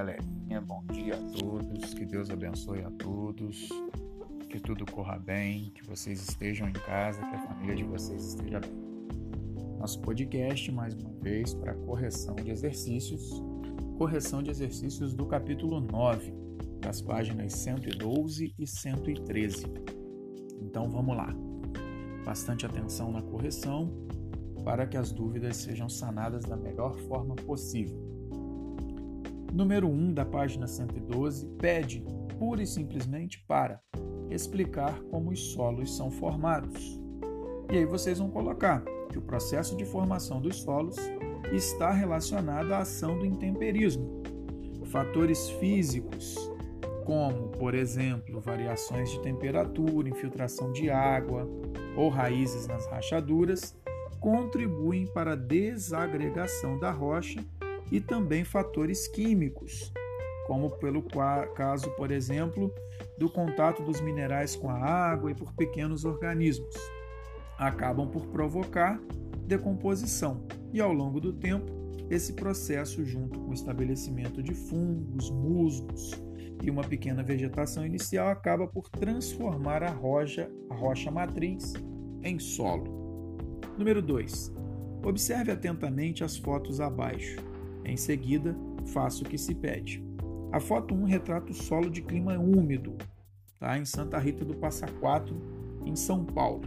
galerinha. Bom dia a todos. Que Deus abençoe a todos. Que tudo corra bem. Que vocês estejam em casa. Que a família de vocês esteja bem. Nosso podcast, mais uma vez, para correção de exercícios. Correção de exercícios do capítulo 9, das páginas 112 e 113. Então vamos lá. Bastante atenção na correção para que as dúvidas sejam sanadas da melhor forma possível. Número 1 da página 112 pede, pura e simplesmente, para explicar como os solos são formados. E aí vocês vão colocar que o processo de formação dos solos está relacionado à ação do intemperismo. Fatores físicos, como, por exemplo, variações de temperatura, infiltração de água ou raízes nas rachaduras, contribuem para a desagregação da rocha e também fatores químicos, como pelo caso, por exemplo, do contato dos minerais com a água e por pequenos organismos. Acabam por provocar decomposição e, ao longo do tempo, esse processo, junto com o estabelecimento de fungos, musgos e uma pequena vegetação inicial, acaba por transformar a rocha, a rocha matriz em solo. Número 2. Observe atentamente as fotos abaixo. Em seguida, faça o que se pede. A foto 1 retrata o solo de clima úmido, tá? em Santa Rita do Passa Quatro, em São Paulo.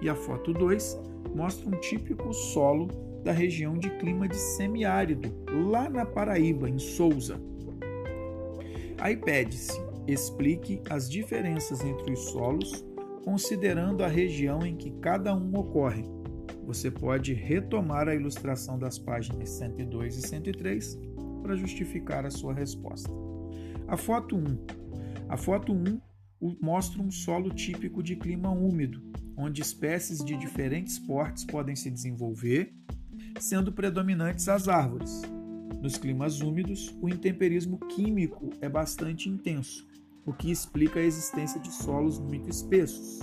E a foto 2 mostra um típico solo da região de clima de semiárido, lá na Paraíba, em Souza. Aí pede-se, explique as diferenças entre os solos, considerando a região em que cada um ocorre você pode retomar a ilustração das páginas 102 e 103 para justificar a sua resposta. A foto 1. A foto 1 mostra um solo típico de clima úmido, onde espécies de diferentes portes podem se desenvolver, sendo predominantes as árvores. Nos climas úmidos, o intemperismo químico é bastante intenso, o que explica a existência de solos muito espessos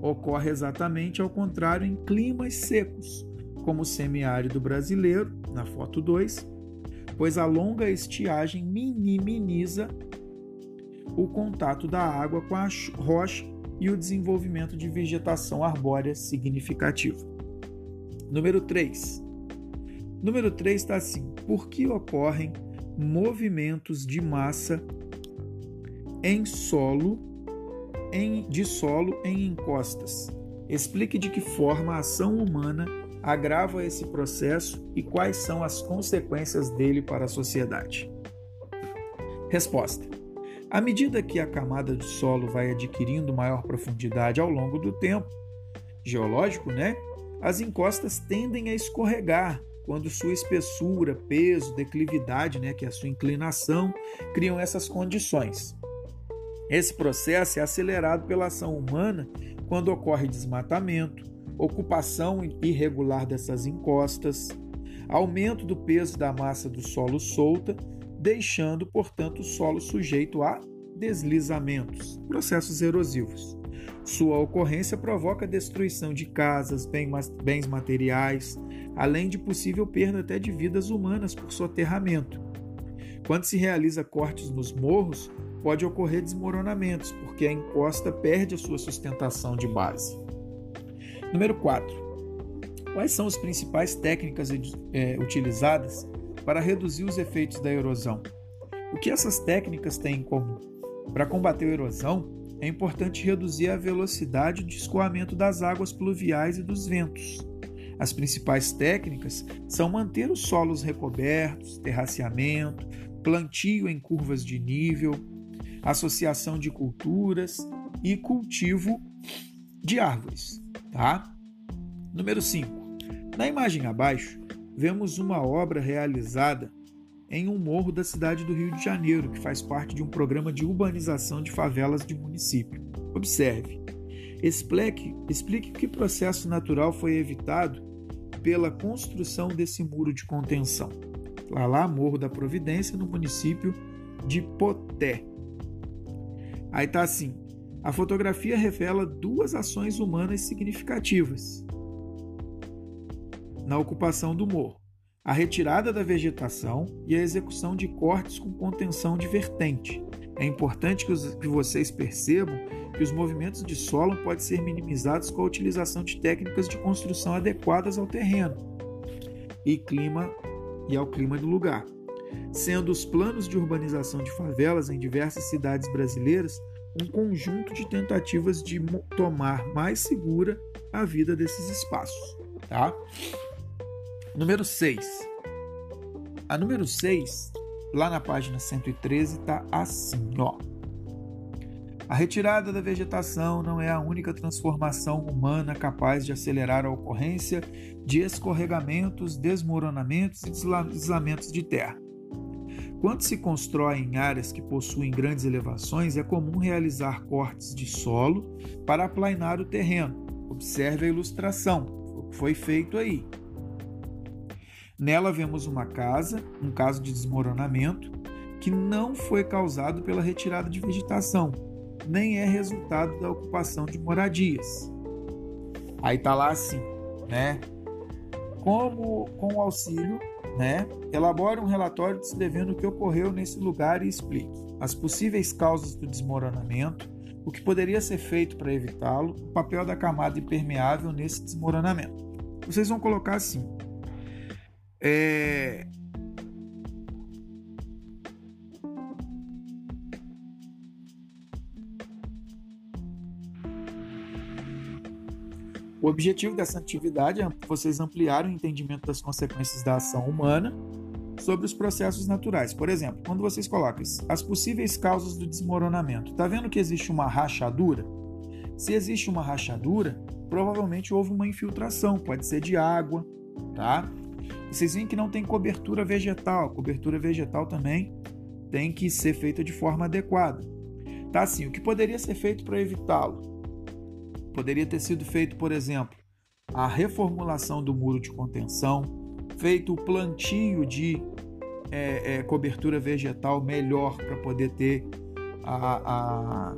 ocorre exatamente ao contrário em climas secos, como o semiárido brasileiro, na foto 2, pois a longa estiagem minimiza o contato da água com a rocha e o desenvolvimento de vegetação arbórea significativa. Número 3. Número 3 está assim: por que ocorrem movimentos de massa em solo em, de solo em encostas. Explique de que forma a ação humana agrava esse processo e quais são as consequências dele para a sociedade. Resposta: À medida que a camada de solo vai adquirindo maior profundidade ao longo do tempo geológico, né, as encostas tendem a escorregar quando sua espessura, peso, declividade, né, que é a sua inclinação, criam essas condições. Esse processo é acelerado pela ação humana quando ocorre desmatamento, ocupação irregular dessas encostas, aumento do peso da massa do solo solta, deixando, portanto, o solo sujeito a deslizamentos, processos erosivos. Sua ocorrência provoca destruição de casas, bens materiais, além de possível perda até de vidas humanas por soterramento. Quando se realiza cortes nos morros, pode ocorrer desmoronamentos, porque a encosta perde a sua sustentação de base. Número 4. Quais são as principais técnicas é, utilizadas para reduzir os efeitos da erosão? O que essas técnicas têm em comum? Para combater a erosão, é importante reduzir a velocidade de escoamento das águas pluviais e dos ventos. As principais técnicas são manter os solos recobertos, terraceamento, plantio em curvas de nível, associação de culturas e cultivo de árvores, tá? Número 5. Na imagem abaixo, vemos uma obra realizada em um morro da cidade do Rio de Janeiro, que faz parte de um programa de urbanização de favelas de município. Observe. Explique, explique que processo natural foi evitado pela construção desse muro de contenção. Lá lá, Morro da Providência, no município de Poté. Aí tá assim: a fotografia revela duas ações humanas significativas na ocupação do morro. a retirada da vegetação e a execução de cortes com contenção de vertente. É importante que, os, que vocês percebam que os movimentos de solo podem ser minimizados com a utilização de técnicas de construção adequadas ao terreno e clima e ao clima do lugar, sendo os planos de urbanização de favelas em diversas cidades brasileiras um conjunto de tentativas de tomar mais segura a vida desses espaços, tá? Número 6. A número 6, lá na página 113, está assim, ó. A retirada da vegetação não é a única transformação humana capaz de acelerar a ocorrência de escorregamentos, desmoronamentos e deslamentos de terra. Quando se constrói em áreas que possuem grandes elevações, é comum realizar cortes de solo para aplainar o terreno. Observe a ilustração, foi feito aí. Nela vemos uma casa, um caso de desmoronamento, que não foi causado pela retirada de vegetação, nem é resultado da ocupação de moradias. Aí tá lá assim, né? Como com o auxílio, né? Elabore um relatório descrevendo o que ocorreu nesse lugar e explique as possíveis causas do desmoronamento, o que poderia ser feito para evitá-lo, o papel da camada impermeável nesse desmoronamento. Vocês vão colocar assim: é... O objetivo dessa atividade é vocês ampliarem o entendimento das consequências da ação humana sobre os processos naturais. Por exemplo, quando vocês colocam as possíveis causas do desmoronamento, está vendo que existe uma rachadura? Se existe uma rachadura, provavelmente houve uma infiltração, pode ser de água, tá? Vocês veem que não tem cobertura vegetal. Cobertura vegetal também tem que ser feita de forma adequada. Tá assim, o que poderia ser feito para evitá-lo? Poderia ter sido feito, por exemplo, a reformulação do muro de contenção, feito o plantio de é, é, cobertura vegetal melhor para poder ter a, a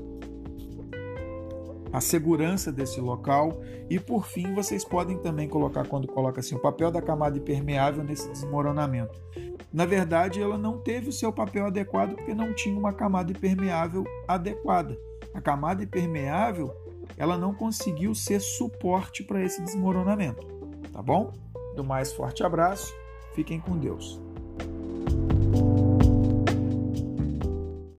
a segurança desse local e por fim vocês podem também colocar quando coloca assim o papel da camada impermeável nesse desmoronamento. Na verdade, ela não teve o seu papel adequado porque não tinha uma camada impermeável adequada. A camada impermeável, ela não conseguiu ser suporte para esse desmoronamento, tá bom? Do mais forte abraço. Fiquem com Deus.